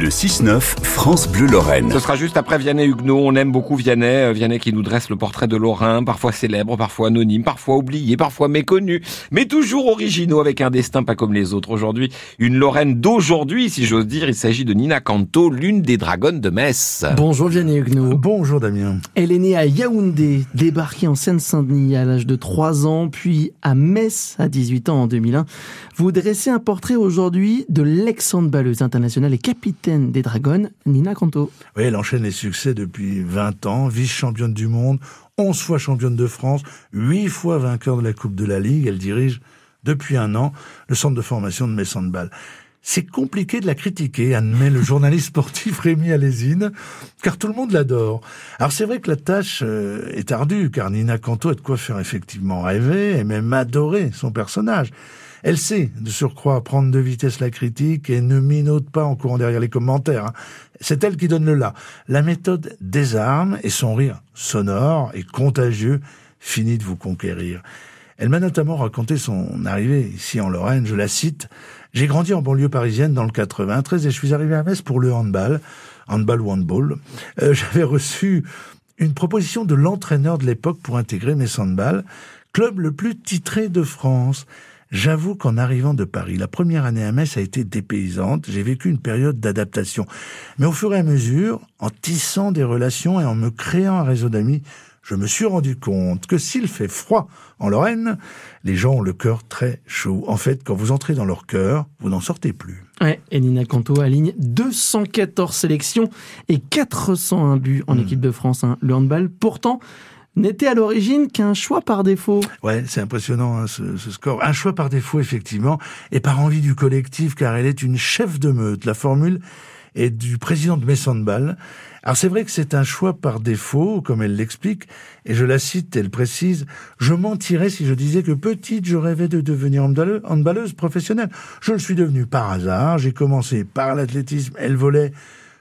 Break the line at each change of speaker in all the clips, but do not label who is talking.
Le 6-9, France Bleu Lorraine.
Ce sera juste après Vianney Huguenot. On aime beaucoup Vianney. Euh, Vianney qui nous dresse le portrait de Lorrain, parfois célèbre, parfois anonyme, parfois oublié, parfois méconnu, mais toujours originaux avec un destin pas comme les autres. Aujourd'hui, une Lorraine d'aujourd'hui, si j'ose dire. Il s'agit de Nina Canto, l'une des dragonnes de Metz.
Bonjour Vianney Huguenot.
Bonjour Damien.
Elle est née à Yaoundé, débarquée en Seine-Saint-Denis à l'âge de 3 ans, puis à Metz à 18 ans en 2001. Vous dressez un portrait aujourd'hui de l'ex-handballeuse internationale et capitaine des Dragons, Nina Canto.
Oui, elle enchaîne les succès depuis 20 ans, vice-championne du monde, 11 fois championne de France, 8 fois vainqueur de la Coupe de la Ligue. Elle dirige depuis un an le centre de formation de Metz Handball. C'est compliqué de la critiquer, admet le journaliste sportif Rémi Alésine, car tout le monde l'adore. Alors c'est vrai que la tâche euh, est ardue, car Nina Canto a de quoi faire effectivement rêver et même adorer son personnage. Elle sait, de surcroît, prendre de vitesse la critique et ne minote pas en courant derrière les commentaires. Hein. C'est elle qui donne le là. La méthode désarme et son rire sonore et contagieux finit de vous conquérir. Elle m'a notamment raconté son arrivée ici en Lorraine, je la cite. J'ai grandi en banlieue parisienne dans le 93 et je suis arrivé à Metz pour le handball, handball ou handball. Euh, j'avais reçu une proposition de l'entraîneur de l'époque pour intégrer Metz Handball, club le plus titré de France. J'avoue qu'en arrivant de Paris, la première année à Metz a été dépaysante. J'ai vécu une période d'adaptation. Mais au fur et à mesure, en tissant des relations et en me créant un réseau d'amis, je me suis rendu compte que s'il fait froid en Lorraine, les gens ont le cœur très chaud. En fait, quand vous entrez dans leur cœur, vous n'en sortez plus.
Ouais, et Nina Canto aligne 214 sélections et 401 buts en hmm. équipe de France. Hein. Le handball, pourtant, n'était à l'origine qu'un choix par défaut.
Ouais, c'est impressionnant hein, ce, score. Un choix par défaut, effectivement, et par envie du collectif, car elle est une chef de meute. La formule est du président de Messandball. Alors c'est vrai que c'est un choix par défaut, comme elle l'explique, et je la cite, elle précise, je mentirais si je disais que petite, je rêvais de devenir handballeuse professionnelle. Je le suis devenue par hasard, j'ai commencé par l'athlétisme, elle volait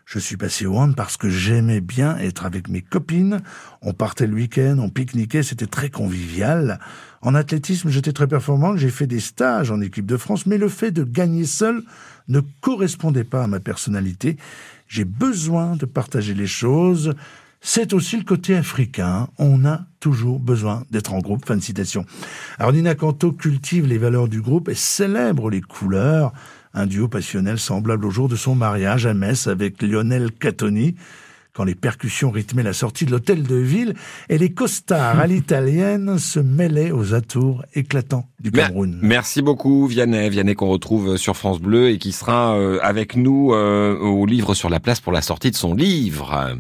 je suis passé au hand parce que j'aimais bien être avec mes copines. On partait le week-end, on pique-niquait, c'était très convivial. En athlétisme, j'étais très performant, j'ai fait des stages en équipe de France, mais le fait de gagner seul ne correspondait pas à ma personnalité. J'ai besoin de partager les choses. C'est aussi le côté africain. On a toujours besoin d'être en groupe. Fin de citation. Alors Nina Canto cultive les valeurs du groupe et célèbre les couleurs un duo passionnel semblable au jour de son mariage à Metz avec Lionel Catoni, quand les percussions rythmaient la sortie de l'hôtel de ville et les costards à l'italienne se mêlaient aux atours éclatants du Cameroun.
Merci beaucoup Vianney, Vianney qu'on retrouve sur France Bleu et qui sera euh, avec nous euh, au livre sur la place pour la sortie de son livre.